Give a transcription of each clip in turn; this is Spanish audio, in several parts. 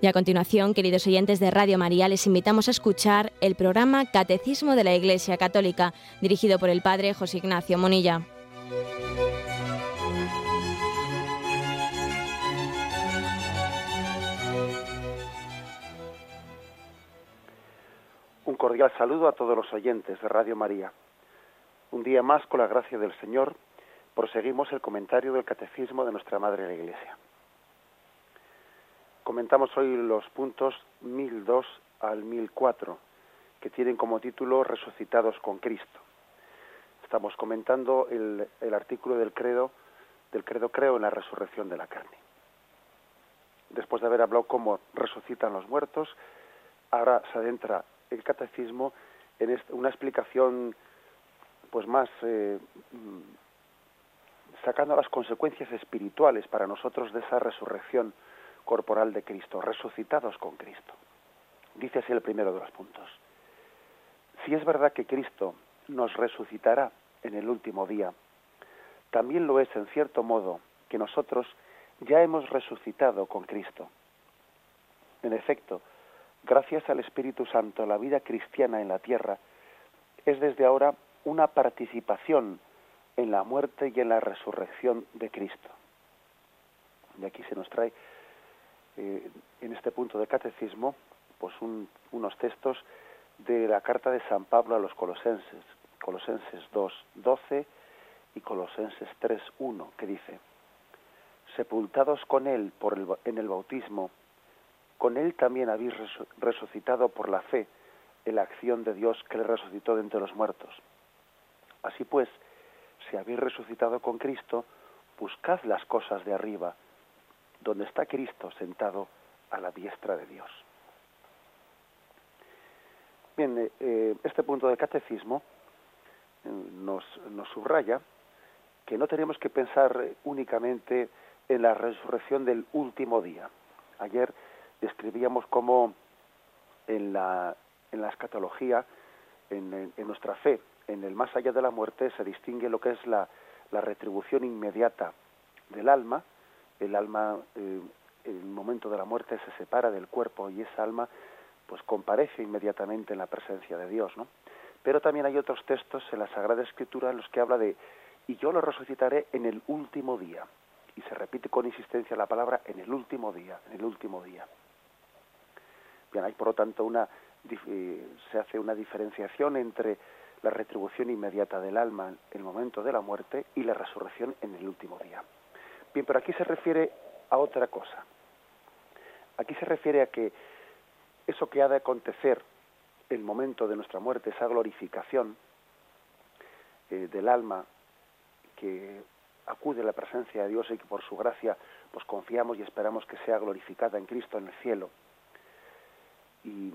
Y a continuación, queridos oyentes de Radio María, les invitamos a escuchar el programa Catecismo de la Iglesia Católica, dirigido por el Padre José Ignacio Monilla. Un cordial saludo a todos los oyentes de Radio María. Un día más, con la gracia del Señor, proseguimos el comentario del Catecismo de nuestra Madre la Iglesia. Comentamos hoy los puntos 1002 al 1004, que tienen como título Resucitados con Cristo. Estamos comentando el, el artículo del credo, del credo creo en la resurrección de la carne. Después de haber hablado cómo resucitan los muertos, ahora se adentra el catecismo en una explicación pues más eh, sacando las consecuencias espirituales para nosotros de esa resurrección corporal de Cristo, resucitados con Cristo. Dice así el primero de los puntos. Si es verdad que Cristo nos resucitará en el último día, también lo es en cierto modo que nosotros ya hemos resucitado con Cristo. En efecto, gracias al Espíritu Santo, la vida cristiana en la tierra es desde ahora una participación en la muerte y en la resurrección de Cristo. Y aquí se nos trae eh, en este punto de catecismo pues unos textos de la carta de San Pablo a los colosenses, Colosenses 2, 12 y Colosenses 3, 1, que dice, sepultados con él por el, en el bautismo, con él también habéis resucitado por la fe en la acción de Dios que le resucitó de entre los muertos. Así pues, si habéis resucitado con Cristo, buscad las cosas de arriba, donde está Cristo sentado a la diestra de Dios. Bien, eh, eh, este punto del catecismo eh, nos, nos subraya que no tenemos que pensar únicamente en la resurrección del último día. Ayer describíamos cómo en la, en la escatología, en, en, nuestra fe, en el más allá de la muerte, se distingue lo que es la, la retribución inmediata del alma, el alma eh, en el momento de la muerte se separa del cuerpo y esa alma pues comparece inmediatamente en la presencia de Dios, ¿no? Pero también hay otros textos en la Sagrada Escritura en los que habla de y yo lo resucitaré en el último día. Y se repite con insistencia la palabra en el último día, en el último día. Bien, hay por lo tanto una eh, se hace una diferenciación entre la retribución inmediata del alma en el momento de la muerte y la resurrección en el último día. Bien, pero aquí se refiere a otra cosa. Aquí se refiere a que eso que ha de acontecer el momento de nuestra muerte, esa glorificación eh, del alma que acude a la presencia de Dios y que por su gracia pues confiamos y esperamos que sea glorificada en Cristo en el cielo. Y,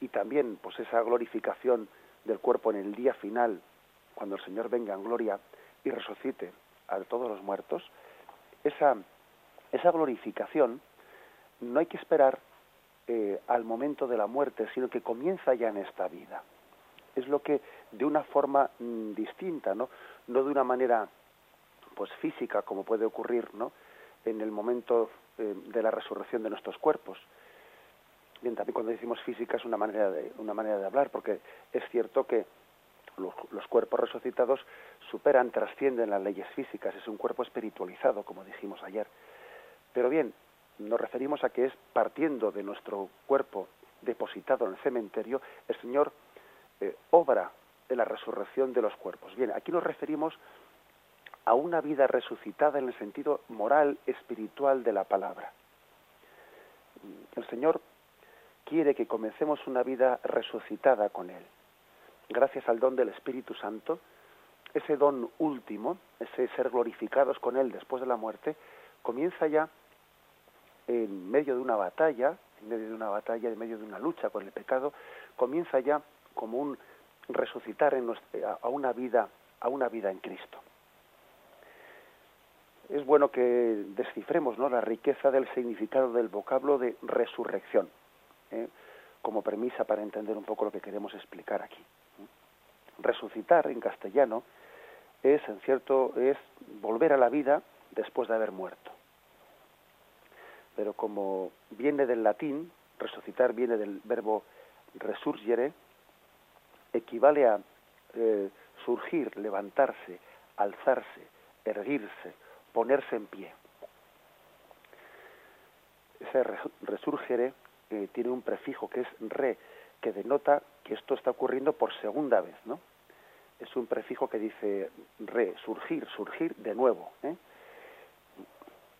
y también pues esa glorificación del cuerpo en el día final, cuando el Señor venga en gloria y resucite a todos los muertos, esa, esa glorificación no hay que esperar eh, al momento de la muerte, sino que comienza ya en esta vida. Es lo que de una forma mm, distinta, ¿no? No de una manera pues física como puede ocurrir, ¿no? En el momento eh, de la resurrección de nuestros cuerpos. Bien, también cuando decimos física es una manera de una manera de hablar, porque es cierto que los, cuerpos resucitados superan, trascienden las leyes físicas, es un cuerpo espiritualizado, como dijimos ayer. Pero bien, nos referimos a que es partiendo de nuestro cuerpo depositado en el cementerio, el Señor eh, obra en la resurrección de los cuerpos. Bien, aquí nos referimos a una vida resucitada en el sentido moral, espiritual de la palabra. El Señor quiere que comencemos una vida resucitada con Él gracias al don del Espíritu Santo, ese don último, ese ser glorificados con Él después de la muerte, comienza ya en medio de una batalla, en medio de una batalla, en medio de una lucha con el pecado, comienza ya como un resucitar en a una vida, a una vida en Cristo. Es bueno que descifremos ¿no? la riqueza del significado del vocablo de resurrección, ¿eh? como premisa para entender un poco lo que queremos explicar aquí resucitar en castellano es, en cierto, es volver a la vida después de haber muerto. pero como viene del latín, resucitar viene del verbo resurgere, equivale a eh, surgir, levantarse, alzarse, erguirse, ponerse en pie. Ese resurgere eh, tiene un prefijo que es re, que denota que esto está ocurriendo por segunda vez, ¿no? Es un prefijo que dice re, surgir, surgir de nuevo. ¿eh?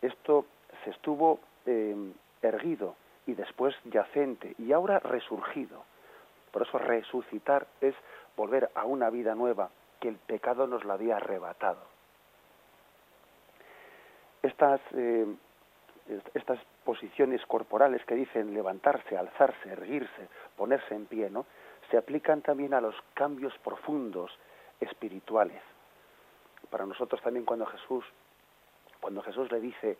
Esto se estuvo eh, erguido y después yacente y ahora resurgido. Por eso resucitar es volver a una vida nueva que el pecado nos la había arrebatado. Estas, eh, estas posiciones corporales que dicen levantarse, alzarse, erguirse, ponerse en pie, ¿no? se aplican también a los cambios profundos espirituales. Para nosotros también cuando Jesús, cuando Jesús le dice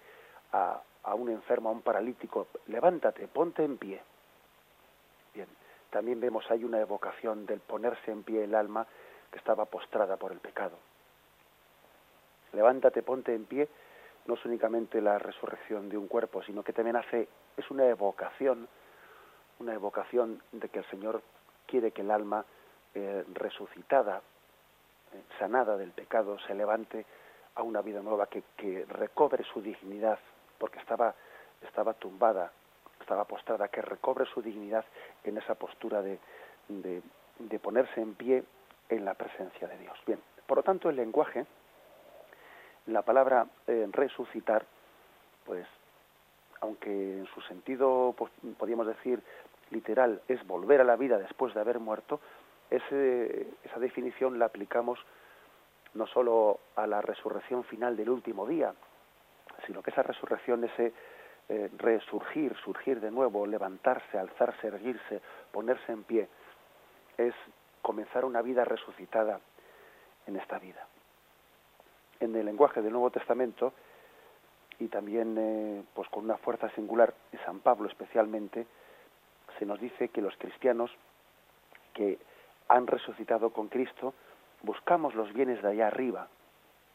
a, a un enfermo, a un paralítico, levántate, ponte en pie. Bien, también vemos ahí una evocación del ponerse en pie el alma que estaba postrada por el pecado. Levántate, ponte en pie, no es únicamente la resurrección de un cuerpo, sino que también hace, es una evocación, una evocación de que el Señor quiere que el alma eh, resucitada, sanada del pecado, se levante a una vida nueva, que, recobre su dignidad, porque estaba, estaba tumbada, estaba postrada, que recobre su dignidad en esa postura de, de, ponerse en pie en la presencia de Dios. Bien, por lo tanto, el lenguaje, la palabra eh, resucitar, pues, aunque en su sentido, pues, podríamos decir, literal, es volver a la vida después de haber muerto, ese, esa definición la aplicamos no solo a la resurrección final del último día, sino que esa resurrección, ese eh, resurgir, surgir de nuevo, levantarse, alzarse, erguirse, ponerse en pie, es comenzar una vida resucitada en esta vida. En el lenguaje del Nuevo Testamento, y también eh, pues con una fuerza singular San Pablo especialmente, se nos dice que los cristianos que han resucitado con Cristo buscamos los bienes de allá arriba,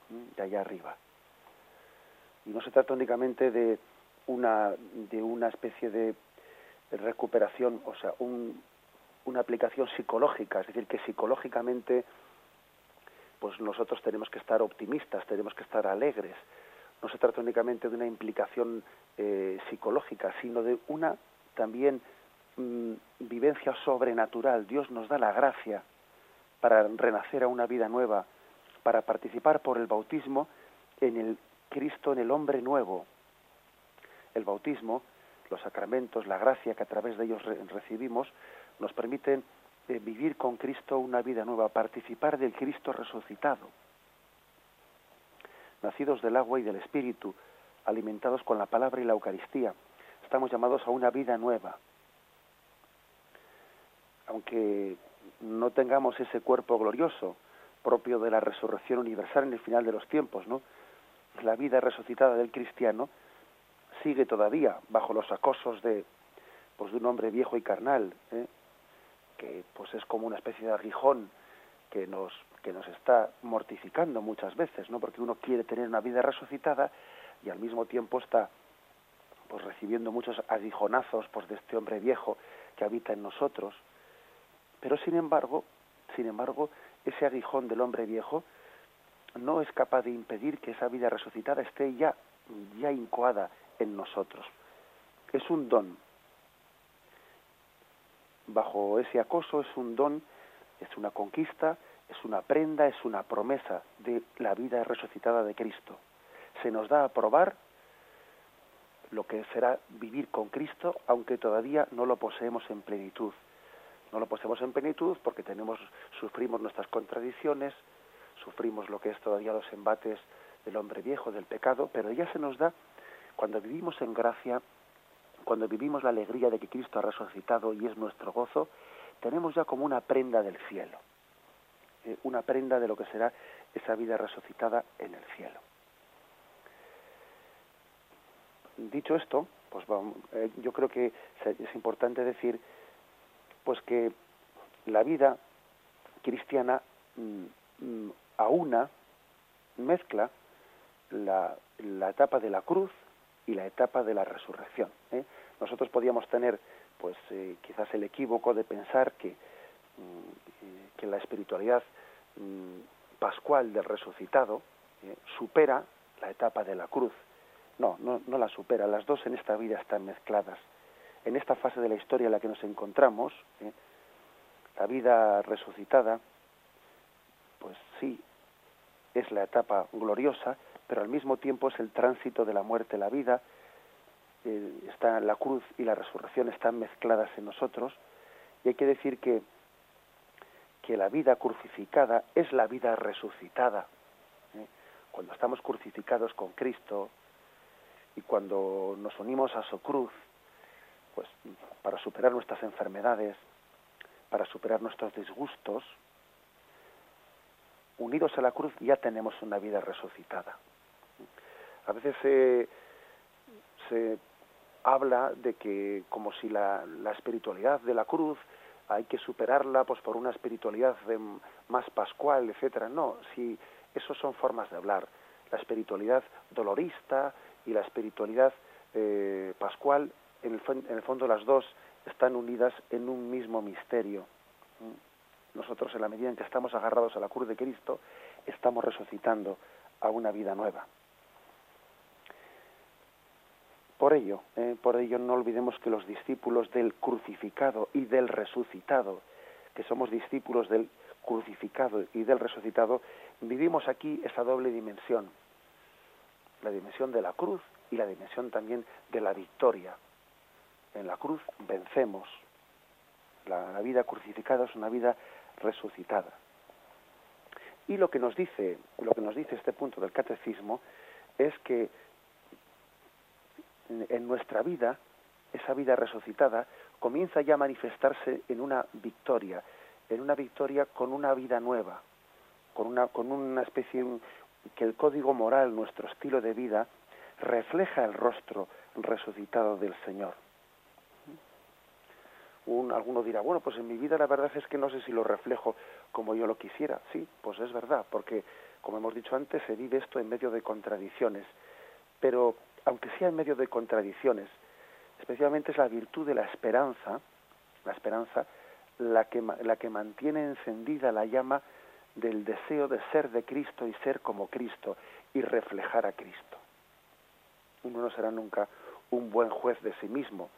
de allá arriba. Y no se trata únicamente de una, de una especie de recuperación, o sea, una aplicación psicológica, es decir, que psicológicamente pues nosotros tenemos que estar optimistas, tenemos que estar alegres. No se trata únicamente de una implicación eh, psicológica, sino de una también mm, vivencia sobrenatural. Dios nos da la gracia para renacer a una vida nueva, para participar por el bautismo en el Cristo, en el hombre nuevo. El bautismo, los sacramentos, la gracia que a través de ellos recibimos, nos permiten eh, vivir con Cristo una vida nueva, participar del Cristo resucitado. Nacidos del agua y del Espíritu, alimentados con la palabra y la Eucaristía, estamos llamados a una vida nueva. Aunque no tengamos ese cuerpo glorioso propio de la resurrección universal en el final de los tiempos, ¿no? La vida resucitada del cristiano sigue todavía bajo los acosos de, pues, de un hombre viejo y carnal, ¿eh? que pues es como una especie de aguijón que nos que nos está mortificando muchas veces, ¿no? Porque uno quiere tener una vida resucitada y al mismo tiempo está pues recibiendo muchos aguijonazos pues de este hombre viejo que habita en nosotros pero sin embargo, sin embargo, ese aguijón del hombre viejo no es capaz de impedir que esa vida resucitada esté ya, ya incoada en nosotros. Es un don. Bajo ese acoso es un don, es una conquista, es una prenda, es una promesa de la vida resucitada de Cristo. Se nos da a probar lo que será vivir con Cristo, aunque todavía no lo poseemos en plenitud. No lo poseemos en plenitud porque tenemos, sufrimos nuestras contradicciones, sufrimos lo que es todavía los embates del hombre viejo, del pecado, pero ya se nos da cuando vivimos en gracia, cuando vivimos la alegría de que Cristo ha resucitado y es nuestro gozo, tenemos ya como una prenda del cielo, eh, una prenda de lo que será esa vida resucitada en el cielo. Dicho esto, pues eh, yo creo que es importante decir pues que la vida cristiana mm, mm, aúna, mezcla la, etapa de la cruz y la etapa de la resurrección. ¿eh? Nosotros podíamos tener, pues, eh, quizás el equívoco de pensar que, mm, que la espiritualidad mm, pascual del resucitado supera la etapa de la cruz. No, no, no la supera. Las dos en esta vida están mezcladas. En esta fase de la historia en la que nos encontramos, la vida resucitada, pues sí, es la etapa gloriosa, pero al mismo tiempo es el tránsito de la muerte a la vida, eh, está la cruz y la resurrección están mezcladas en nosotros, y hay que decir que, que la vida crucificada es la vida resucitada. ¿eh? Cuando estamos crucificados con Cristo y cuando nos unimos a su cruz, pues para superar nuestras enfermedades, para superar nuestros disgustos, unidos a la cruz ya tenemos una vida resucitada. A veces se, habla de que como si la, espiritualidad de la cruz hay que superarla pues por una espiritualidad más pascual, etcétera. No, si eso son formas de hablar. La espiritualidad dolorista y la espiritualidad eh, pascual, en el, en el fondo las dos están unidas en un mismo misterio. Nosotros, en la medida en que estamos agarrados a la cruz de Cristo, estamos resucitando a una vida nueva. Por ello, eh, por ello no olvidemos que los discípulos del crucificado y del resucitado, que somos discípulos del crucificado y del resucitado, vivimos aquí esa doble dimensión, la dimensión de la cruz y la dimensión también de la victoria. En la cruz vencemos. La, vida crucificada es una vida resucitada. Y lo que nos dice, lo que nos dice este punto del catecismo es que en nuestra vida, esa vida resucitada, comienza ya a manifestarse en una victoria, en una victoria con una vida nueva, con una, con una especie que el código moral, nuestro estilo de vida, refleja el rostro resucitado del Señor. Un, alguno dirá, bueno, pues en mi vida la verdad es que no sé si lo reflejo como yo lo quisiera. Sí, pues es verdad, porque como hemos dicho antes, se vive esto en medio de contradicciones. Pero aunque sea en medio de contradicciones, especialmente es la virtud de la esperanza, la esperanza, la que, la que mantiene encendida la llama del deseo de ser de Cristo y ser como Cristo y reflejar a Cristo. Uno no será nunca un buen juez de sí mismo,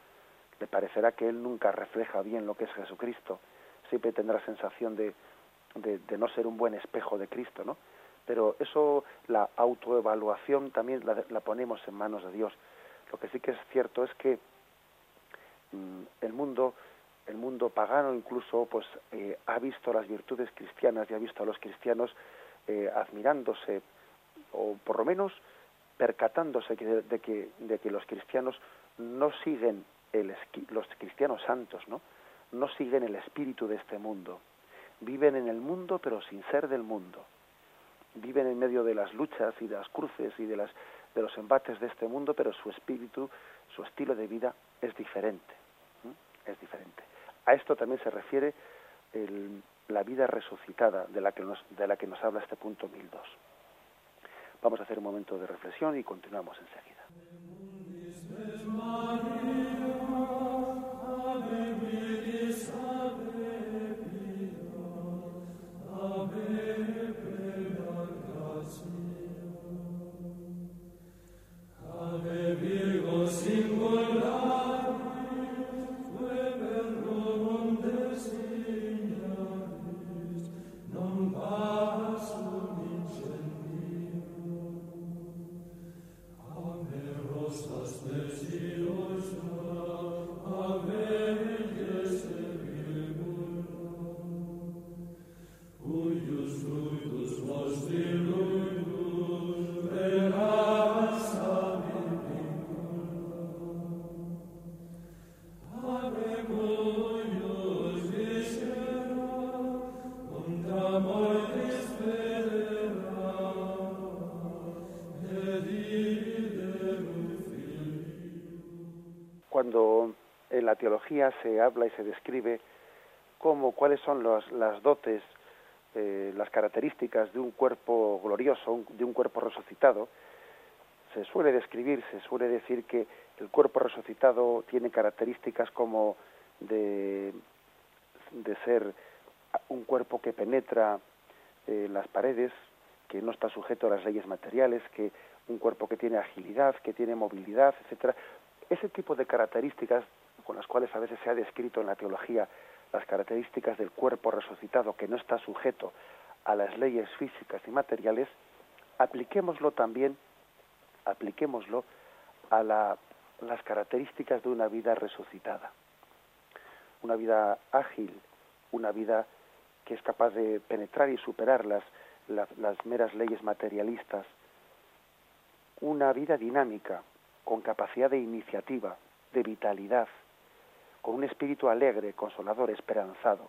le parecerá que él nunca refleja bien lo que es Jesucristo, siempre tendrá sensación de, de, no ser un buen espejo de Cristo, ¿no? pero eso, la autoevaluación también la, ponemos en manos de Dios. Lo que sí que es cierto es que mm, el mundo, el mundo pagano incluso, pues eh, ha visto las virtudes cristianas y ha visto a los cristianos eh, admirándose o por lo menos percatándose de, que, de que los cristianos no siguen los cristianos santos, ¿no? No siguen el espíritu de este mundo. Viven en el mundo pero sin ser del mundo viven en medio de las luchas y de las cruces y de, las, de los embates de este mundo, pero su espíritu, su estilo de vida es diferente. Es diferente. A esto también se refiere la vida resucitada de la, que nos, de la que nos habla este punto 1002. Vamos a hacer un momento de reflexión y continuamos enseguida. Se habla y se describe cómo, cuáles son las dotes, eh, las características de un cuerpo glorioso, de un cuerpo resucitado, se suele describir, se suele decir que el cuerpo resucitado tiene características como de, de ser un cuerpo que penetra eh, las paredes, que no está sujeto a las leyes materiales, que un cuerpo que tiene agilidad, que tiene movilidad, etcétera. Ese tipo de características con las cuales a veces se ha descrito en la teología las características del cuerpo resucitado que no está sujeto a las leyes físicas y materiales, apliquémoslo también, apliquémoslo a las características de una vida resucitada. Una vida ágil, una vida que es capaz de penetrar y superar las, las meras leyes materialistas, una vida dinámica, con capacidad de iniciativa, de vitalidad, con un espíritu alegre, consolador, esperanzado.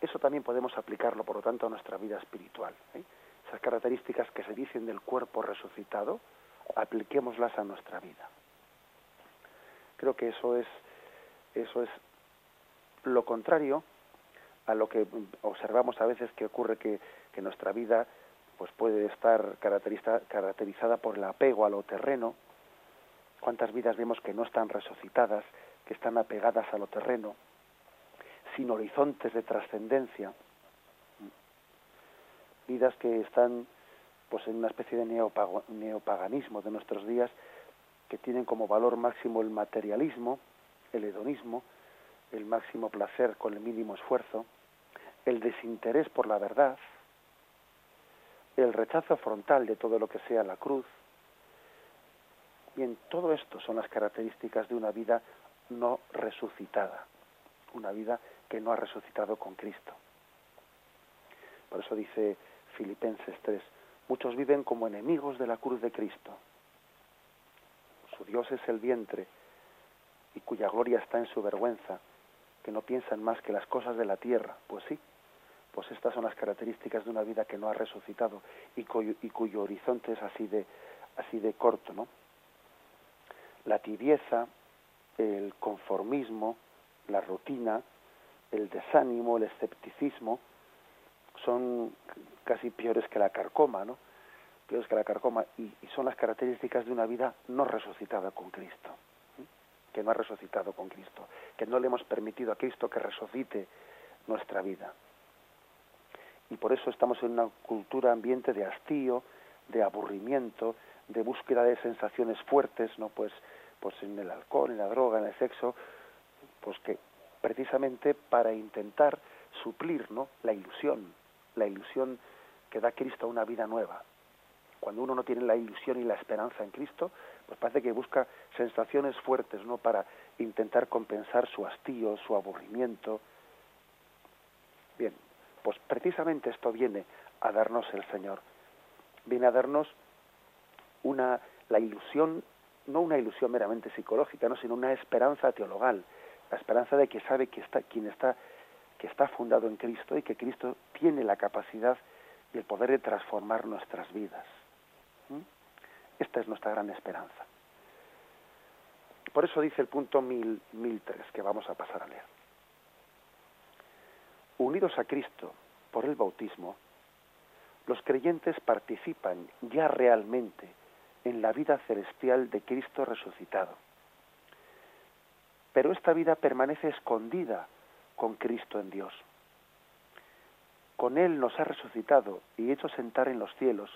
Eso también podemos aplicarlo, por lo tanto, a nuestra vida espiritual. ¿eh? Esas características que se dicen del cuerpo resucitado, apliquémoslas a nuestra vida. Creo que eso es, eso es lo contrario a lo que observamos a veces que ocurre que, nuestra vida pues puede estar caracterizada por el apego a lo terreno. ¿Cuántas vidas vemos que no están resucitadas, que están apegadas a lo terreno, sin horizontes de trascendencia? Vidas que están pues en una especie de neopaganismo de nuestros días, que tienen como valor máximo el materialismo, el hedonismo, el máximo placer con el mínimo esfuerzo, el desinterés por la verdad, el rechazo frontal de todo lo que sea la cruz. Bien, todo esto son las características de una vida no resucitada, una vida que no ha resucitado con Cristo. Por eso dice Filipenses 3, muchos viven como enemigos de la cruz de Cristo. Su Dios es el vientre y cuya gloria está en su vergüenza, que no piensan más que las cosas de la tierra. Pues sí, pues estas son las características de una vida que no ha resucitado y cuyo, y cuyo horizonte es así de, así de corto, ¿no? La tibieza, el conformismo, la rutina, el desánimo, el escepticismo, son casi peores que la carcoma, ¿no? Peores que la carcoma y, y son las características de una vida no resucitada con Cristo, que no ha resucitado con Cristo, que no le hemos permitido a Cristo que resucite nuestra vida y por eso estamos en una cultura ambiente de hastío, de aburrimiento, de búsqueda de sensaciones fuertes, ¿no? Pues, pues en el alcohol, en la droga, en el sexo, pues que precisamente para intentar suplir, ¿no? La ilusión, la ilusión que da Cristo a una vida nueva. Cuando uno no tiene la ilusión y la esperanza en Cristo, pues parece que busca sensaciones fuertes, ¿no? Para intentar compensar su hastío, su aburrimiento. Bien, pues precisamente esto viene a darnos el Señor. Viene a darnos una la ilusión, no una ilusión meramente psicológica, no, sino una esperanza teologal, la esperanza de que sabe que está quien está que está fundado en Cristo y que Cristo tiene la capacidad y el poder de transformar nuestras vidas. Esta es nuestra gran esperanza. Por eso dice el punto mil, mil tres, que vamos a pasar a leer unidos a Cristo por el bautismo, los creyentes participan ya realmente en la vida celestial de Cristo resucitado. Pero esta vida permanece escondida con Cristo en Dios. Con Él nos ha resucitado y hecho sentar en los cielos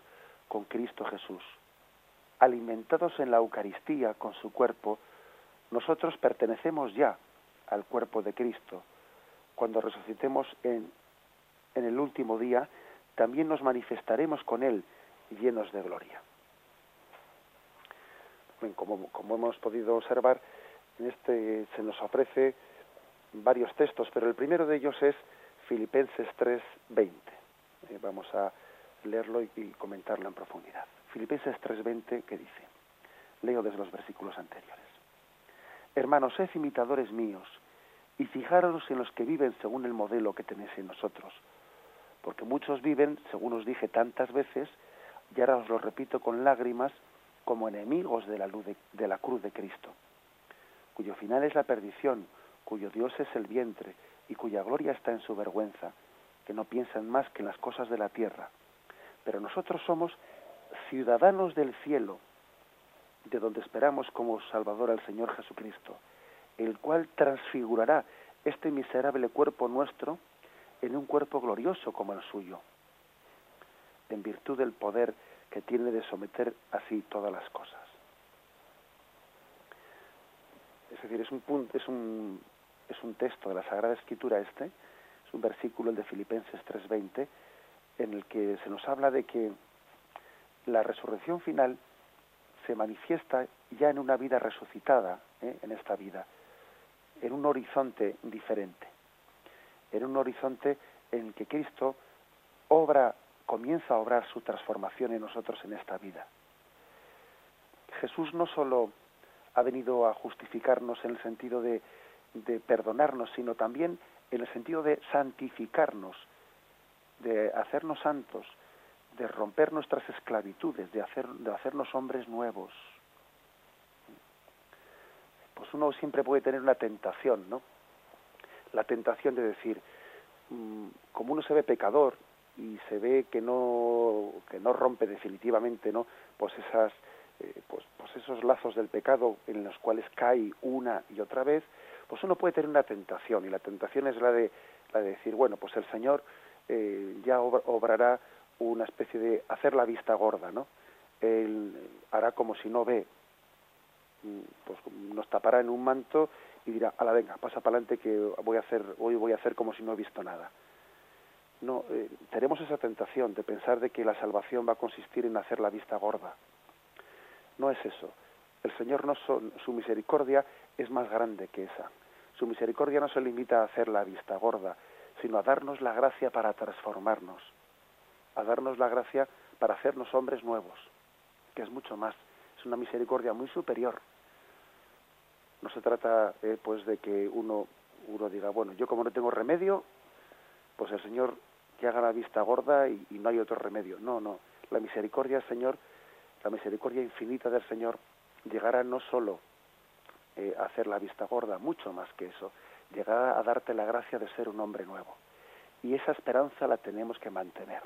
con Cristo Jesús. Alimentados en la Eucaristía con su cuerpo, nosotros pertenecemos ya al cuerpo de Cristo cuando resucitemos en, en el último día, también nos manifestaremos con Él llenos de gloria. Como, como hemos podido observar, en este se nos ofrece varios textos, pero el primero de ellos es Filipenses 3:20. Eh, vamos a leerlo y, y, comentarlo en profundidad. Filipenses 3:20 que dice, leo desde los versículos anteriores. Hermanos, sed imitadores míos y fijaros en los que viven según el modelo que tenéis en nosotros. Porque muchos viven, según os dije tantas veces, y ahora os lo repito con lágrimas, como enemigos de la, luz de, la cruz de Cristo, cuyo final es la perdición, cuyo Dios es el vientre y cuya gloria está en su vergüenza, que no piensan más que en las cosas de la tierra. Pero nosotros somos ciudadanos del cielo, de donde esperamos como Salvador al Señor Jesucristo, el cual transfigurará este miserable cuerpo nuestro en un cuerpo glorioso como el suyo, en virtud del poder que tiene de someter así todas las cosas. Es decir, es un, es un, es un texto de la Sagrada Escritura este, es un versículo, el de Filipenses 3.20, en el que se nos habla de que la resurrección final se manifiesta ya en una vida resucitada, ¿eh? en esta vida, en un horizonte diferente, en un horizonte en el que Cristo obra, comienza a obrar su transformación en nosotros en esta vida. Jesús no solo ha venido a justificarnos en el sentido de, de perdonarnos, sino también en el sentido de santificarnos, de hacernos santos, de romper nuestras esclavitudes, de, hacer, de hacernos hombres nuevos. Pues uno siempre puede tener una tentación, ¿no? La tentación de decir, mm, como uno se ve pecador y se ve que no que no rompe definitivamente, ¿no? Pues esas eh, pues, pues esos lazos del pecado en los cuales cae una y otra vez, pues uno puede tener una tentación y la tentación es la de la de decir, bueno, pues el Señor eh, ya obrará una especie de hacer la vista gorda, ¿no? Él hará como si no ve, mm, pues nos tapará en un manto y dirá, a la venga, pasa para adelante que voy a hacer, hoy voy a hacer como si no he visto nada. No, eh, tenemos esa tentación de pensar de que la salvación va a consistir en hacer la vista gorda. No es eso. El Señor no son, su misericordia es más grande que esa. Su misericordia no se limita a hacer la vista gorda, sino a darnos la gracia para transformarnos, a darnos la gracia para hacernos hombres nuevos, que es mucho más, es una misericordia muy superior. No se trata eh, pues de que uno uno diga, bueno, yo como no tengo remedio, pues el Señor que haga la vista gorda y, no hay otro remedio. No, no, la misericordia Señor, la misericordia infinita del Señor llegará no solo eh, a hacer la vista gorda, mucho más que eso, llegar a darte la gracia de ser un hombre nuevo. Y esa esperanza la tenemos que mantener.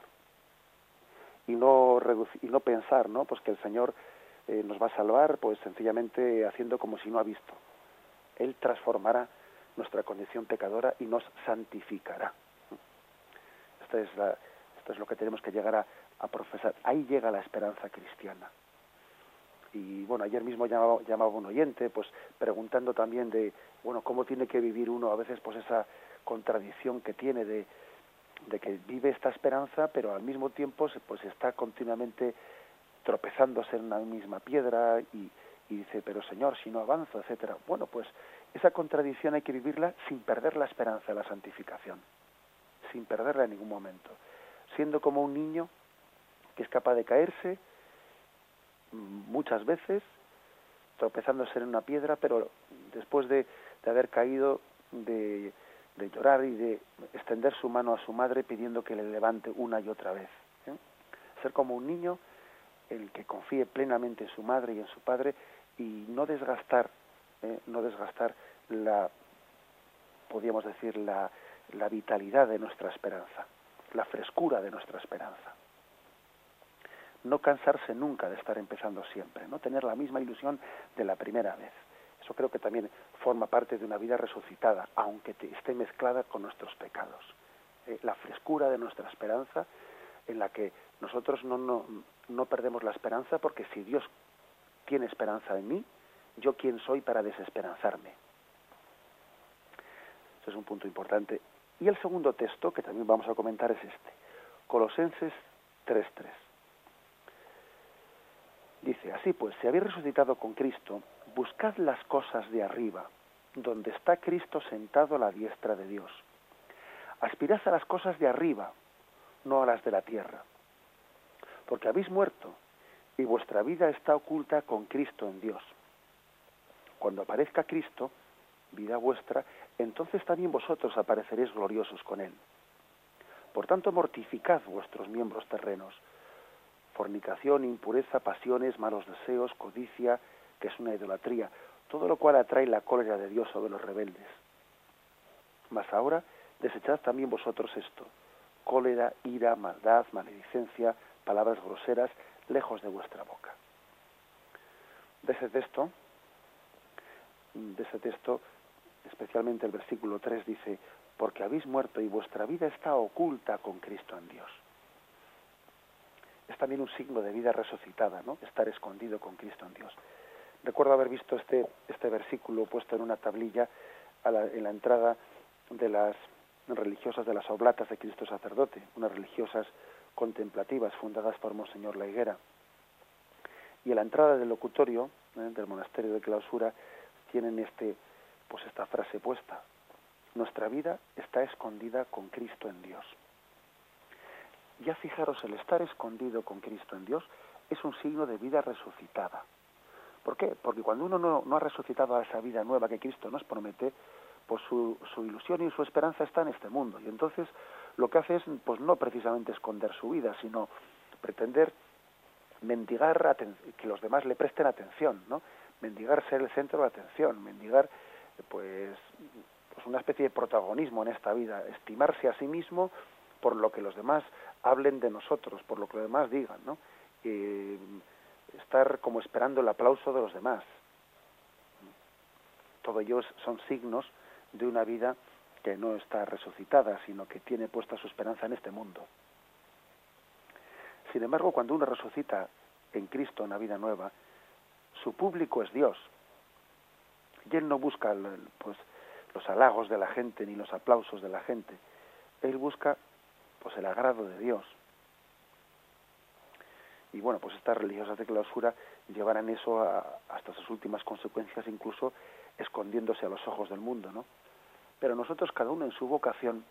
Y no, y no pensar, ¿no? Pues que el Señor eh, nos va a salvar, pues sencillamente haciendo como si no ha visto. Él transformará nuestra condición pecadora y nos santificará. Esta es, la, esto es lo que tenemos que llegar a, profesar. Ahí llega la esperanza cristiana. Y bueno ayer mismo llamaba, llamaba un oyente pues preguntando también de bueno cómo tiene que vivir uno a veces pues esa contradicción que tiene de, de que vive esta esperanza pero al mismo tiempo pues está continuamente tropezándose en una misma piedra y, y dice pero señor si no avanzo etcétera. Bueno pues esa contradicción hay que vivirla sin perder la esperanza de la santificación sin perderla en ningún momento siendo como un niño que es capaz de caerse muchas veces, tropezándose en una piedra, pero después de, de haber caído, de, de, llorar y de extender su mano a su madre pidiendo que le levante una y otra vez. ¿eh? Ser como un niño, el que confíe plenamente en su madre y en su padre y no desgastar, ¿eh? no desgastar la, podríamos decir, la, la vitalidad de nuestra esperanza, la frescura de nuestra esperanza no cansarse nunca de estar empezando siempre, no tener la misma ilusión de la primera vez. Eso creo que también forma parte de una vida resucitada, aunque esté mezclada con nuestros pecados. Eh, la frescura de nuestra esperanza, en la que nosotros no, no, no perdemos la esperanza, porque si Dios tiene esperanza en mí, yo quién soy para desesperanzarme. Ese es un punto importante. Y el segundo texto, que también vamos a comentar, es este. Colosenses 3.3. Dice, así pues, si habéis resucitado con Cristo, buscad las cosas de arriba, donde está Cristo sentado a la diestra de Dios. Aspirad a las cosas de arriba, no a las de la tierra, porque habéis muerto y vuestra vida está oculta con Cristo en Dios. Cuando aparezca Cristo, vida vuestra, entonces también vosotros apareceréis gloriosos con Él. Por tanto, mortificad vuestros miembros terrenos, fornicación, impureza, pasiones, malos deseos, codicia, que es una idolatría, todo lo cual atrae la cólera de Dios sobre los rebeldes. Mas ahora desechad también vosotros esto, cólera, ira, maldad, maledicencia, palabras groseras, lejos de vuestra boca. de ese texto, de ese texto, especialmente el versículo 3 dice, porque habéis muerto y vuestra vida está oculta con Cristo en Dios. Es también un signo de vida resucitada, ¿no? Estar escondido con Cristo en Dios. Recuerdo haber visto este, este versículo puesto en una tablilla en la entrada de las religiosas de las Oblatas de Cristo Sacerdote, unas religiosas contemplativas fundadas por Monseñor La Higuera. Y en la entrada del locutorio ¿eh? del monasterio de clausura tienen este, pues esta frase puesta: Nuestra vida está escondida con Cristo en Dios. Ya fijaros, el estar escondido con Cristo en Dios es un signo de vida resucitada. ¿Por qué? Porque cuando uno no, no ha resucitado a esa vida nueva que Cristo nos promete, pues su, su, ilusión y su esperanza está en este mundo. Y entonces lo que hace es, pues no precisamente esconder su vida, sino pretender mendigar que los demás le presten atención, ¿no? Mendigar ser el centro de atención, mendigar, pues, pues una especie de protagonismo en esta vida, estimarse a sí mismo por lo que los demás hablen de nosotros, por lo que los demás digan, ¿no? estar como esperando el aplauso de los demás. Todo ellos son signos de una vida que no está resucitada, sino que tiene puesta su esperanza en este mundo. Sin embargo, cuando uno resucita en Cristo en la vida nueva, su público es Dios. Y él no busca pues, los halagos de la gente ni los aplausos de la gente. Él busca pues el agrado de Dios. Y bueno, pues estas religiosas de clausura llevarán eso hasta sus últimas consecuencias, incluso escondiéndose a los ojos del mundo, ¿no? Pero nosotros, cada uno en su vocación,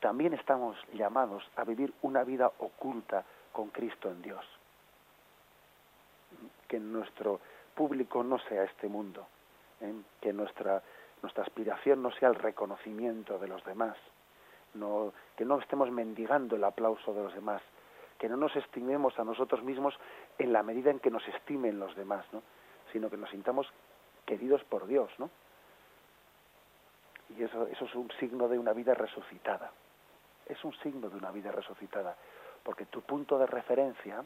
también estamos llamados a vivir una vida oculta con Cristo en Dios. Que nuestro público no sea este mundo, ¿eh? que nuestra, nuestra aspiración no sea el reconocimiento de los demás, no, que no estemos mendigando el aplauso de los demás, que no nos estimemos a nosotros mismos en la medida en que nos estimen los demás, ¿no? sino que nos sintamos queridos por Dios, ¿no? Y eso, eso es un signo de una vida resucitada. Es un signo de una vida resucitada. Porque tu punto de referencia,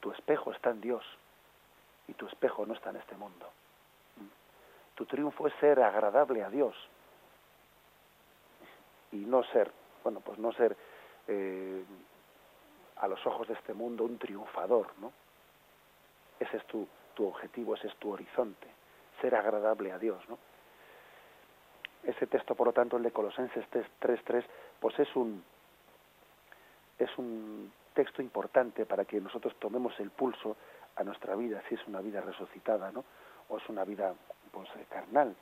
tu espejo está en Dios. Y tu espejo no está en este mundo. Tu triunfo es ser agradable a Dios. Y no ser, bueno, pues no ser eh, a los ojos de este mundo un triunfador, ¿no? Ese es tu, tu objetivo, ese es tu horizonte, ser agradable a Dios, ¿no? Ese texto, por lo tanto, el de Colosenses 3.3, pues es un, es un texto importante para que nosotros tomemos el pulso a nuestra vida, si es una vida resucitada, ¿no? O es una vida, pues, carnal,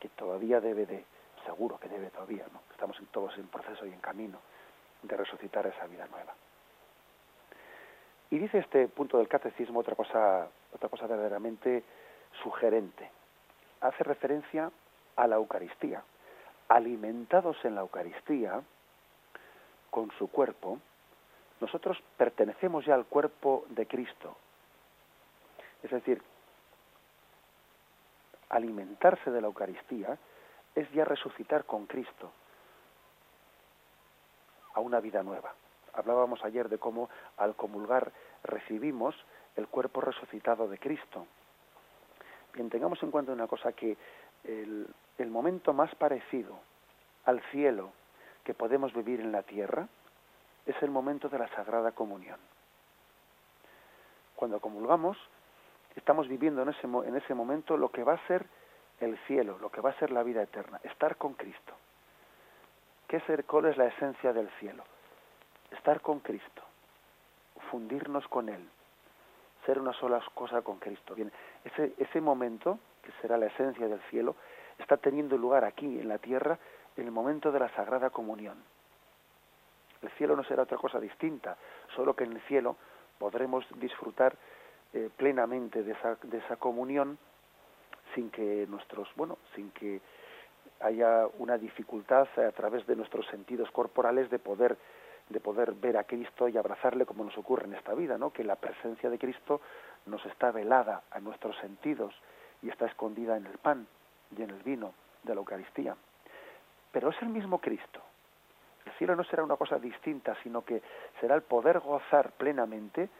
que todavía debe de, seguro que debe todavía, ¿no? Estamos todos en proceso y en camino de resucitar esa vida nueva. Y dice este punto del catecismo otra cosa, otra cosa verdaderamente sugerente. Hace referencia a la Eucaristía. Alimentados en la Eucaristía, con su cuerpo, nosotros pertenecemos ya al cuerpo de Cristo. Es decir, alimentarse de la Eucaristía es ya resucitar con Cristo a una vida nueva. Hablábamos ayer de cómo al comulgar recibimos el cuerpo resucitado de Cristo. Bien, tengamos en cuenta una cosa que el, el momento más parecido al cielo que podemos vivir en la tierra es el momento de la Sagrada Comunión. Cuando comulgamos, estamos viviendo en ese, en ese momento lo que va a ser el cielo, lo que va a ser la vida eterna, estar con Cristo. ¿Qué es, ¿Cuál es la esencia del cielo? Estar con Cristo, fundirnos con Él, ser una sola cosa con Cristo. Bien, ese, ese momento, que será la esencia del cielo, está teniendo lugar aquí en la tierra en el momento de la Sagrada Comunión. El cielo no será otra cosa distinta, solo que en el cielo podremos disfrutar eh, plenamente de esa, de esa comunión sin que nuestros, bueno, sin que haya una dificultad a través de nuestros sentidos corporales de poder de poder ver a Cristo y abrazarle como nos ocurre en esta vida, ¿no? Que la presencia de Cristo nos está velada a nuestros sentidos y está escondida en el pan y en el vino de la Eucaristía. Pero es el mismo Cristo. El cielo no será una cosa distinta, sino que será el poder gozar plenamente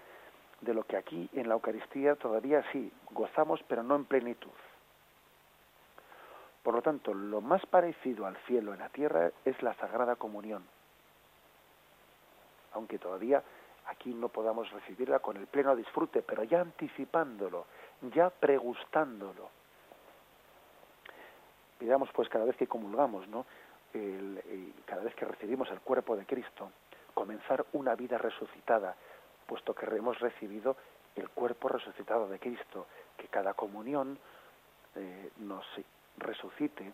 de lo que aquí en la Eucaristía todavía sí gozamos, pero no en plenitud. Por lo tanto, lo más parecido al cielo en la tierra es la Sagrada Comunión. Aunque todavía aquí no podamos recibirla con el pleno disfrute, pero ya anticipándolo, ya pregustándolo. Pidamos pues cada vez que comulgamos, ¿no? cada vez que recibimos el cuerpo de Cristo, comenzar una vida resucitada, puesto que hemos recibido el cuerpo resucitado de Cristo, que cada comunión eh, nos resucite,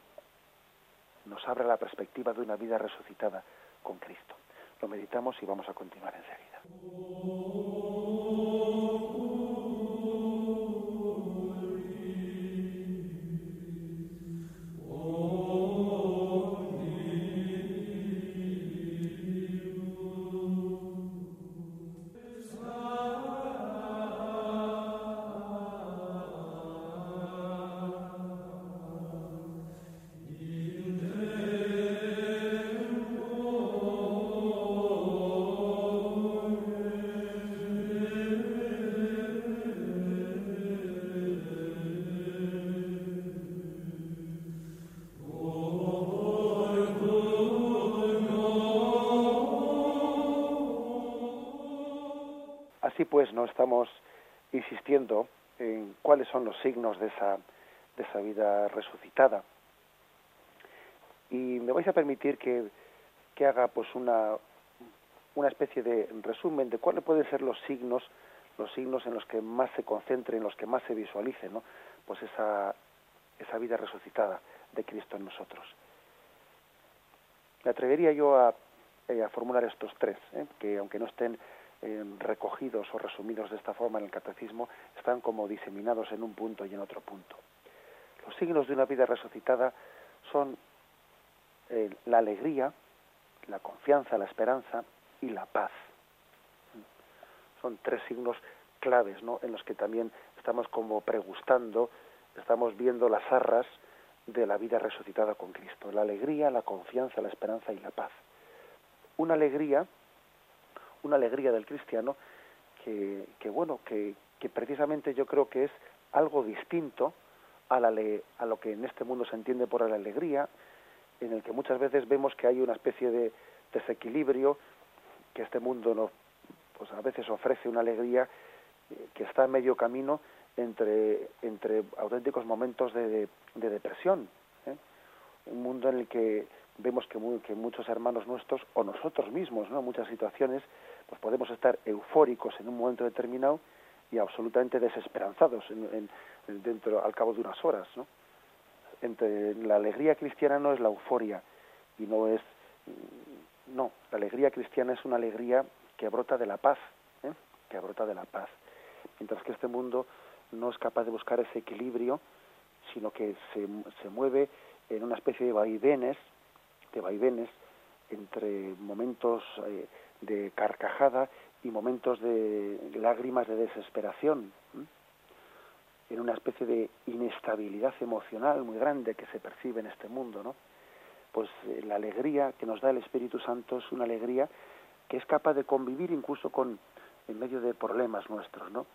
nos abra la perspectiva de una vida resucitada con Cristo. Lo meditamos y vamos a continuar enseguida. No estamos insistiendo en cuáles son los signos de esa, de esa vida resucitada. Y me vais a permitir que, que haga pues una, una especie de resumen de cuáles pueden ser los signos, los signos en los que más se concentre, en los que más se visualice, ¿no? Pues esa, esa vida resucitada de Cristo en nosotros. Me atrevería yo a, eh, a formular estos tres, ¿eh? que aunque no estén recogidos o resumidos de esta forma en el catecismo están como diseminados en un punto y en otro punto. Los signos de una vida resucitada son eh, la alegría, la confianza, la esperanza y la paz. Son tres signos claves ¿no? en los que también estamos como pregustando, estamos viendo las arras de la vida resucitada con Cristo. La alegría, la confianza, la esperanza y la paz. Una alegría una alegría del cristiano que, que bueno, que, que, precisamente yo creo que es algo distinto a, la, a lo que en este mundo se entiende por la alegría, en el que muchas veces vemos que hay una especie de desequilibrio, que este mundo nos, pues a veces ofrece una alegría eh, que está en medio camino entre, entre auténticos momentos de, de, depresión. ¿eh? Un mundo en el que vemos que, que muchos hermanos nuestros, o nosotros mismos, ¿no? muchas situaciones, pues podemos estar eufóricos en un momento determinado y absolutamente desesperanzados en, dentro al cabo de unas horas ¿no? entre la alegría cristiana no es la euforia y no es no la alegría cristiana es una alegría que brota de la paz ¿eh? que brota de la paz mientras que este mundo no es capaz de buscar ese equilibrio sino que se, se mueve en una especie de vaivenes de vaivenes entre momentos eh, de carcajada y momentos de lágrimas de desesperación, en una especie de inestabilidad emocional muy grande que se percibe en este mundo, ¿no? Pues eh, la alegría que nos da el Espíritu Santo es una alegría que es capaz de convivir incluso con en medio de problemas nuestros, ¿no?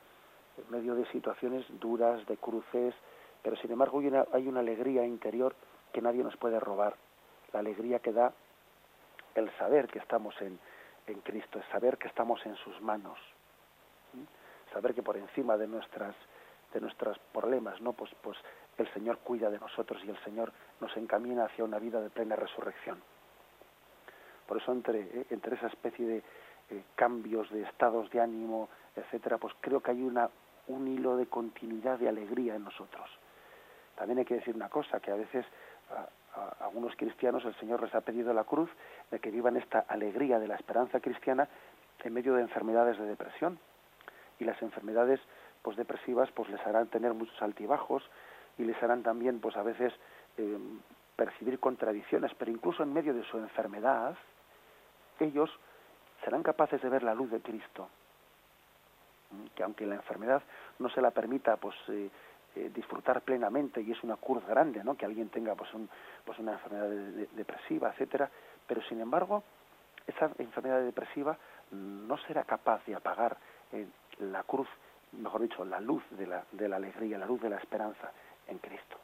En medio de situaciones duras, de cruces, pero sin embargo hay una, hay una alegría interior que nadie nos puede robar, la alegría que da el saber que estamos en, en Cristo, es saber que estamos en sus manos, saber que por encima de nuestras de nuestros problemas, no, pues pues el Señor cuida de nosotros y el Señor nos encamina hacia una vida de plena resurrección. Por eso entre eh, entre esa especie de eh, cambios de estados de ánimo, etcétera, pues creo que hay una un hilo de continuidad de alegría en nosotros. También hay que decir una cosa, que a veces a, algunos cristianos el Señor les ha pedido la cruz de que vivan esta alegría de la esperanza cristiana en medio de enfermedades de depresión. Y las enfermedades pues depresivas pues les harán tener muchos altibajos y les harán también pues a veces eh, percibir contradicciones, pero incluso en medio de su enfermedad ellos serán capaces de ver la luz de Cristo que aunque la enfermedad no se la permita pues eh, eh, disfrutar plenamente y es una cruz grande, ¿no? Que alguien tenga pues, un, pues una enfermedad depresiva, etcétera, pero sin embargo esa enfermedad depresiva no será capaz de apagar eh, la cruz, mejor dicho, la luz de la, de la alegría, la luz de la esperanza en Cristo.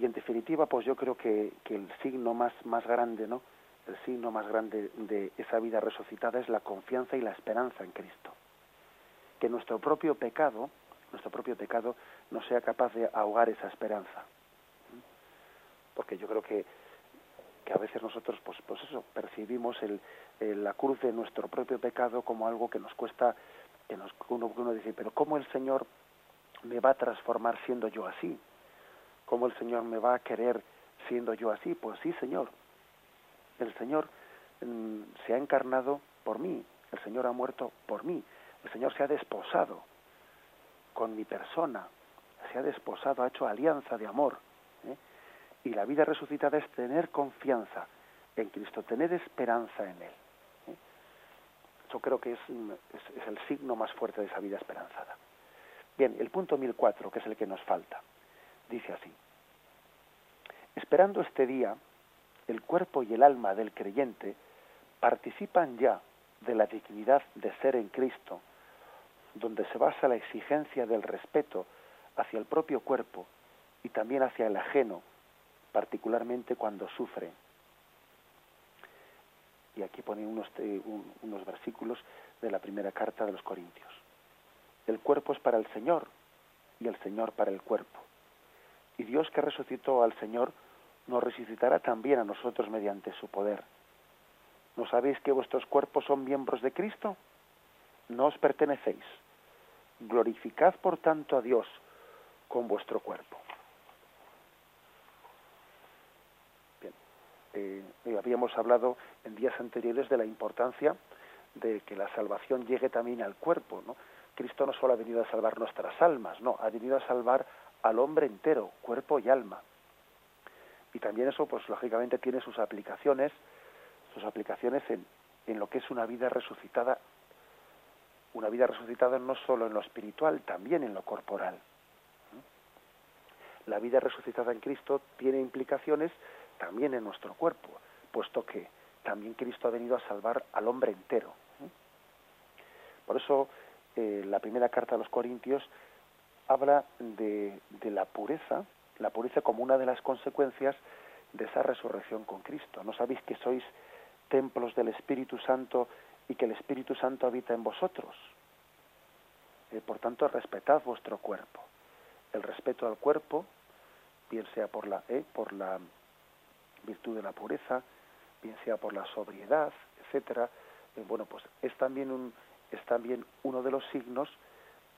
Y en definitiva, pues yo creo que, que el signo más, más grande, ¿no? El signo más grande de esa vida resucitada es la confianza y la esperanza en Cristo. Que nuestro propio pecado, nuestro propio pecado, no sea capaz de ahogar esa esperanza. Porque yo creo que, que a veces nosotros, pues, pues eso, percibimos el, la cruz de nuestro propio pecado como algo que nos cuesta, que nos, uno, uno dice, pero ¿cómo el Señor me va a transformar siendo yo así? ¿Cómo el Señor me va a querer siendo yo así? Pues sí, Señor. El Señor mm, se ha encarnado por mí, el Señor ha muerto por mí, el Señor se ha desposado con mi persona, se ha desposado, ha hecho alianza de amor. ¿eh? Y la vida resucitada es tener confianza en Cristo, tener esperanza en Él. ¿eh? Yo creo que es, es, es el signo más fuerte de esa vida esperanzada. Bien, el punto 1004, que es el que nos falta dice así, esperando este día, el cuerpo y el alma del creyente participan ya de la dignidad de ser en Cristo, donde se basa la exigencia del respeto hacia el propio cuerpo y también hacia el ajeno, particularmente cuando sufre. Y aquí pone unos, unos versículos de la primera carta de los Corintios. El cuerpo es para el Señor y el Señor para el cuerpo. Y Dios que resucitó al Señor nos resucitará también a nosotros mediante su poder. ¿No sabéis que vuestros cuerpos son miembros de Cristo? No os pertenecéis. Glorificad por tanto a Dios con vuestro cuerpo. Bien, eh, habíamos hablado en días anteriores de la importancia de que la salvación llegue también al cuerpo, ¿no? Cristo no solo ha venido a salvar nuestras almas, no, ha venido a salvar al hombre entero, cuerpo y alma. Y también eso, pues lógicamente tiene sus aplicaciones, sus aplicaciones en, en lo que es una vida resucitada, una vida resucitada no solo en lo espiritual, también en lo corporal. La vida resucitada en Cristo tiene implicaciones también en nuestro cuerpo, puesto que también Cristo ha venido a salvar al hombre entero. Por eso, eh, la primera carta a los Corintios habla de, de la pureza, la pureza como una de las consecuencias de esa resurrección con Cristo. ¿No sabéis que sois templos del Espíritu Santo y que el Espíritu Santo habita en vosotros? Eh, por tanto, respetad vuestro cuerpo. El respeto al cuerpo, bien sea por la, eh, por la virtud de la pureza, bien sea por la sobriedad, etcétera, eh, bueno, pues es también un, es también uno de los signos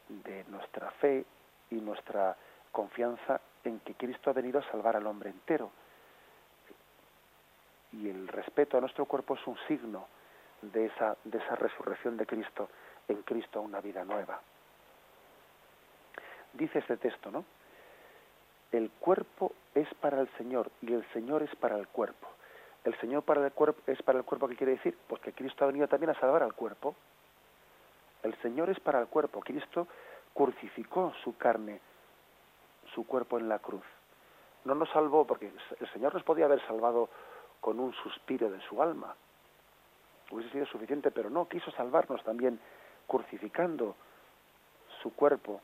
de nuestra fe y nuestra confianza en que Cristo ha venido a salvar al hombre entero. Y el respeto a nuestro cuerpo es un signo de esa, de esa resurrección de Cristo, en Cristo una vida nueva. Dice este texto, ¿no? El cuerpo es para el Señor y el Señor es para el cuerpo. El Señor para el cuerpo es para el cuerpo, ¿qué quiere decir? Pues que Cristo ha venido también a salvar al cuerpo. El Señor es para el cuerpo. Cristo crucificó su carne, su cuerpo en la cruz. No nos salvó porque el Señor nos podía haber salvado con un suspiro de su alma. Hubiese sido suficiente, pero no, quiso salvarnos también crucificando su cuerpo.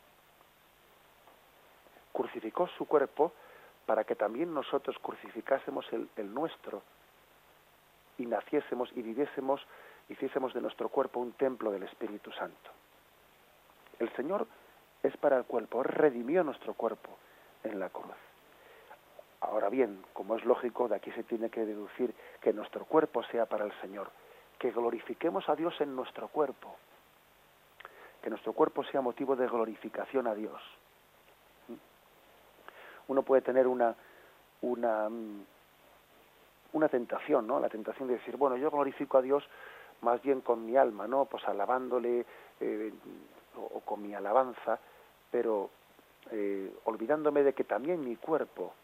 Crucificó su cuerpo para que también nosotros crucificásemos el, el nuestro y naciésemos y viviésemos, hiciésemos de nuestro cuerpo un templo del Espíritu Santo. El Señor es para el cuerpo, redimió nuestro cuerpo en la cruz. Ahora bien, como es lógico, de aquí se tiene que deducir que nuestro cuerpo sea para el Señor, que glorifiquemos a Dios en nuestro cuerpo, que nuestro cuerpo sea motivo de glorificación a Dios. Uno puede tener una una una tentación, ¿no? La tentación de decir, bueno, yo glorifico a Dios más bien con mi alma, ¿no? Pues alabándole, eh, o, con mi alabanza, pero eh, olvidándome de que también mi cuerpo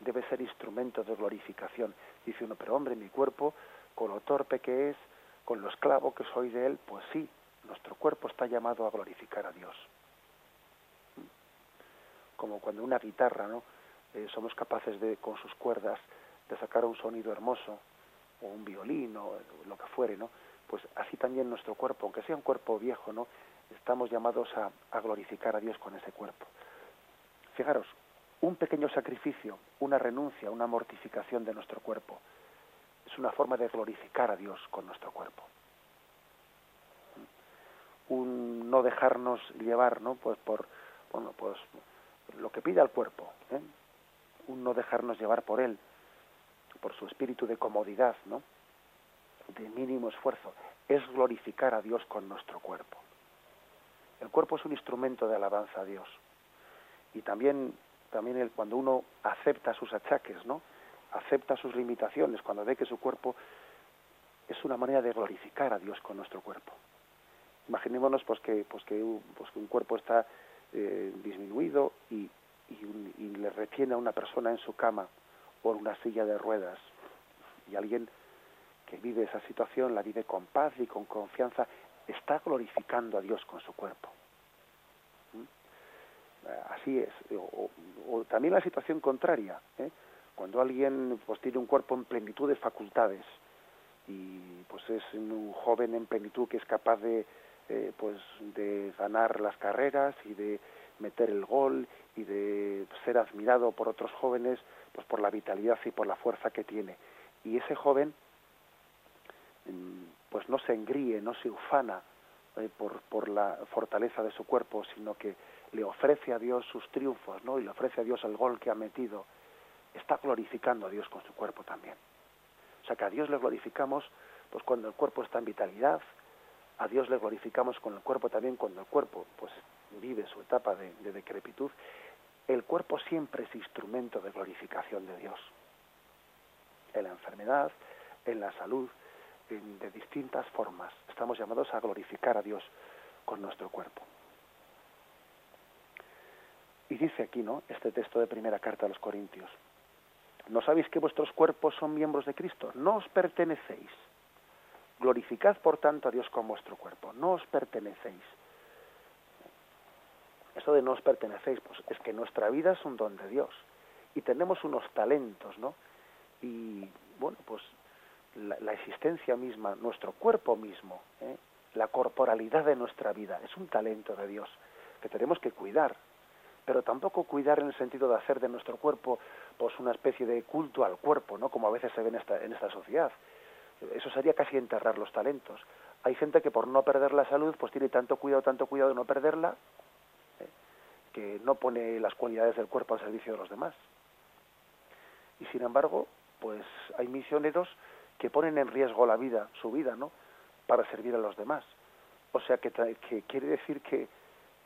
debe ser instrumento de glorificación. Dice uno, pero hombre, mi cuerpo, con lo torpe que es, con lo esclavo que soy de él, pues sí, nuestro cuerpo está llamado a glorificar a Dios. Como cuando una guitarra, ¿no? Eh, somos capaces de, con sus cuerdas, de sacar un sonido hermoso, o un violín, o lo que fuere, ¿no? Pues así también nuestro cuerpo, aunque sea un cuerpo viejo, ¿no? estamos llamados a, a glorificar a Dios con ese cuerpo. Fijaros, un pequeño sacrificio, una renuncia, una mortificación de nuestro cuerpo, es una forma de glorificar a Dios con nuestro cuerpo. Un no dejarnos llevar, ¿no? Pues por, bueno, pues lo que pide al cuerpo, ¿eh? un no dejarnos llevar por él, por su espíritu de comodidad, ¿no? De mínimo esfuerzo, es glorificar a Dios con nuestro cuerpo. El cuerpo es un instrumento de alabanza a Dios. Y también, también el, cuando uno acepta sus achaques, ¿no? Acepta sus limitaciones, cuando ve que su cuerpo es una manera de glorificar a Dios con nuestro cuerpo. Imaginémonos pues que, pues que, pues que un cuerpo está eh, disminuido y, y, le retiene a una persona en su cama por una silla de ruedas y alguien que vive esa situación la vive con paz y con confianza está glorificando a Dios con su cuerpo. ¿Mm? Así es. O, también la situación contraria. ¿eh? Cuando alguien pues tiene un cuerpo en plenitud de facultades y pues es un joven en plenitud que es capaz de eh, pues de ganar las carreras y de meter el gol y de ser admirado por otros jóvenes pues por la vitalidad y por la fuerza que tiene. Y ese joven mm, pues no se engríe no se ufana eh, por, por la fortaleza de su cuerpo sino que le ofrece a Dios sus triunfos no y le ofrece a Dios el gol que ha metido está glorificando a Dios con su cuerpo también. O sea que a Dios le glorificamos pues cuando el cuerpo está en vitalidad, a Dios le glorificamos con el cuerpo también cuando el cuerpo pues vive su etapa de, decrepitud. El cuerpo siempre es instrumento de glorificación de Dios. En la enfermedad, en la salud, de distintas formas. Estamos llamados a glorificar a Dios con nuestro cuerpo. Y dice aquí, ¿no? Este texto de primera carta a los Corintios. ¿No sabéis que vuestros cuerpos son miembros de Cristo? No os pertenecéis. Glorificad, por tanto, a Dios con vuestro cuerpo. No os pertenecéis. Eso de no os pertenecéis, pues es que nuestra vida es un don de Dios. Y tenemos unos talentos, ¿no? Y, bueno, pues la, existencia misma, nuestro cuerpo mismo, ¿eh? la corporalidad de nuestra vida, es un talento de Dios que tenemos que cuidar, pero tampoco cuidar en el sentido de hacer de nuestro cuerpo pues una especie de culto al cuerpo, ¿no? Como a veces se ve en esta, en esta sociedad. Eso sería casi enterrar los talentos. Hay gente que por no perder la salud, pues tiene tanto cuidado, tanto cuidado de no perderla, ¿eh? que no pone las cualidades del cuerpo al servicio de los demás. Y sin embargo, pues hay misioneros que ponen en riesgo la vida, su vida, ¿no? Para servir a los demás. O sea que, que quiere decir que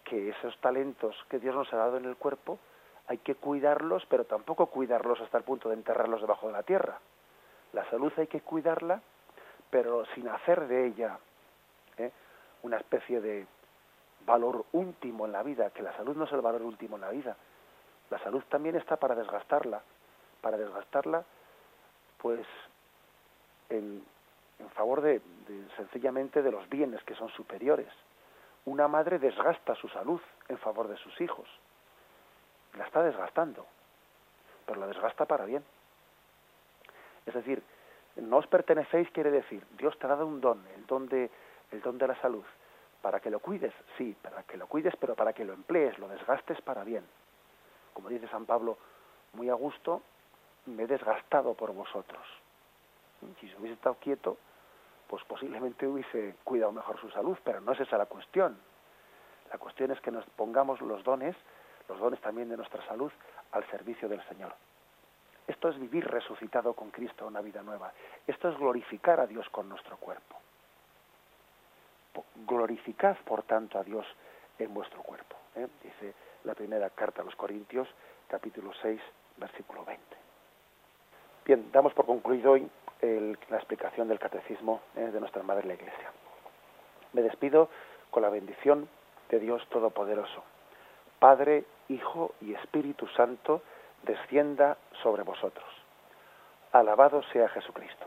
que esos talentos que Dios nos ha dado en el cuerpo hay que cuidarlos, pero tampoco cuidarlos hasta el punto de enterrarlos debajo de la tierra. La salud hay que cuidarla, pero sin hacer de ella ¿eh? una especie de valor último en la vida, que la salud no es el valor último en la vida. La salud también está para desgastarla, para desgastarla, pues en, favor de sencillamente de los bienes que son superiores una madre desgasta su salud en favor de sus hijos. La está desgastando, pero la desgasta para bien. Es decir, no os pertenecéis quiere decir, Dios te ha dado un don, el don de, el don de la salud, para que lo cuides, sí, para que lo cuides, pero para que lo emplees, lo desgastes para bien. Como dice San Pablo, muy a gusto, me he desgastado por vosotros. Si se hubiese estado quieto, pues posiblemente hubiese cuidado mejor su salud, pero no es esa la cuestión. La cuestión es que nos pongamos los dones, los dones también de nuestra salud, al servicio del Señor. Esto es vivir resucitado con Cristo una vida nueva. Esto es glorificar a Dios con nuestro cuerpo. Glorificad, por tanto, a Dios en vuestro cuerpo. ¿eh? Dice la primera carta a los Corintios, capítulo 6, versículo 20. Bien, damos por concluido hoy la explicación del catecismo eh, de nuestra Madre la Iglesia. Me despido con la bendición de Dios Todopoderoso. Padre, Hijo y Espíritu Santo, descienda sobre vosotros. Alabado sea Jesucristo.